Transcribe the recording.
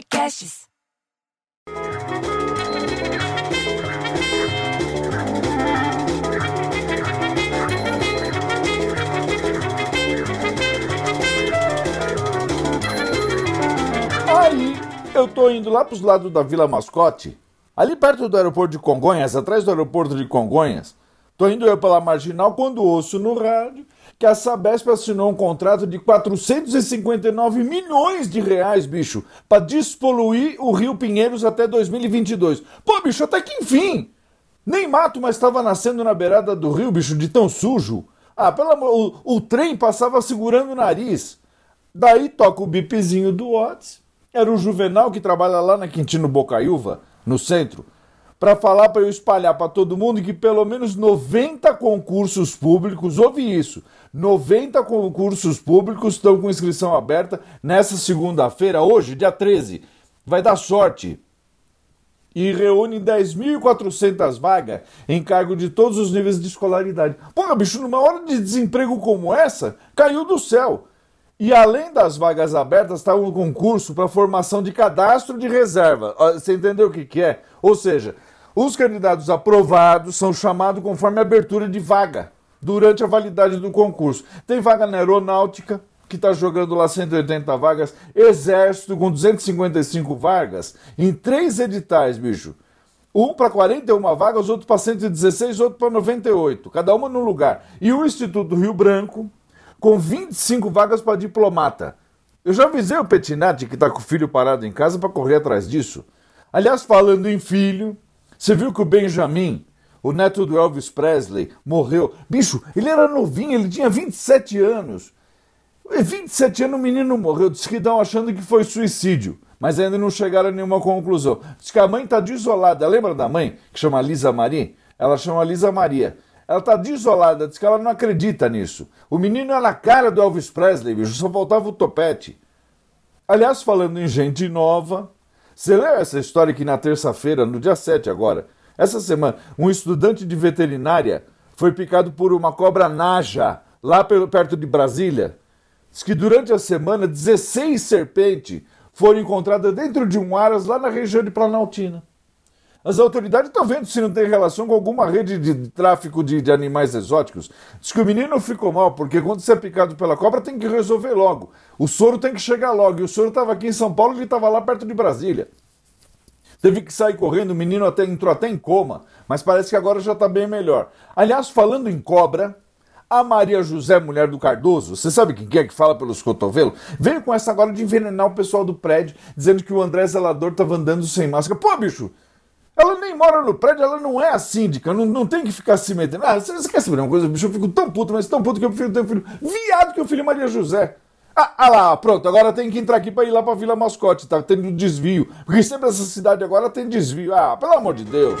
Podcasts. Aí eu tô indo lá pros lados da Vila Mascote, ali perto do aeroporto de Congonhas, atrás do aeroporto de Congonhas. Tô indo eu pela marginal quando ouço no rádio que a Sabesp assinou um contrato de 459 milhões de reais, bicho, para despoluir o Rio Pinheiros até 2022. Pô, bicho, até que enfim! Nem mato mais estava nascendo na beirada do rio, bicho, de tão sujo. Ah, pelo amor, o, o trem passava segurando o nariz. Daí toca o bipzinho do Watts. Era o Juvenal que trabalha lá na Quintino Bocaiúva, no centro, para falar para eu espalhar para todo mundo que pelo menos 90 concursos públicos, ouve isso, 90 concursos públicos estão com inscrição aberta nessa segunda-feira, hoje, dia 13. Vai dar sorte. E reúne 10.400 vagas em cargo de todos os níveis de escolaridade. Porra, bicho, numa hora de desemprego como essa, caiu do céu. E além das vagas abertas, está um concurso para formação de cadastro de reserva. Você entendeu o que, que é? Ou seja, os candidatos aprovados são chamados conforme abertura de vaga durante a validade do concurso. Tem vaga na aeronáutica, que está jogando lá 180 vagas, Exército com 255 vagas, em três editais, bicho. Um para 41 vagas, outro para 116, outro para 98, cada uma no lugar. E o Instituto Rio Branco, com 25 vagas para diplomata. Eu já avisei o Petinati, que está com o filho parado em casa, para correr atrás disso. Aliás, falando em filho, você viu que o Benjamin, o neto do Elvis Presley, morreu. Bicho, ele era novinho, ele tinha 27 anos. 27 anos o menino morreu. Diz que estão achando que foi suicídio, mas ainda não chegaram a nenhuma conclusão. Diz que a mãe está desolada. Lembra da mãe, que chama Lisa Marie? Ela chama Lisa Maria. Ela está desolada, diz que ela não acredita nisso. O menino era a cara do Elvis Presley, bicho, só faltava o topete. Aliás, falando em gente nova, você leu essa história que na terça-feira, no dia 7 agora, essa semana, um estudante de veterinária foi picado por uma cobra naja, lá perto de Brasília. Diz que durante a semana, 16 serpentes foram encontradas dentro de um aras lá na região de Planaltina. As autoridades estão vendo se não tem relação com alguma rede de tráfico de, de animais exóticos. Diz que o menino ficou mal, porque quando você é picado pela cobra tem que resolver logo. O soro tem que chegar logo. E o soro estava aqui em São Paulo e ele estava lá perto de Brasília. Teve que sair correndo, o menino até entrou até em coma, mas parece que agora já está bem melhor. Aliás, falando em cobra, a Maria José, mulher do Cardoso, você sabe quem que é que fala pelos cotovelos? Veio com essa agora de envenenar o pessoal do prédio, dizendo que o André Zelador estava andando sem máscara. Pô, bicho, ela nem mora no prédio, ela não é a síndica, não, não tem que ficar se metendo. Ah, você, você quer saber uma coisa, bicho? Eu fico tão puto, mas tão puto que eu prefiro ter um filho viado que o filho Maria José. Ah, ah lá, pronto, agora tem que entrar aqui pra ir lá pra Vila Mascote, tá tendo desvio. Porque sempre essa cidade agora tem desvio. Ah, pelo amor de Deus.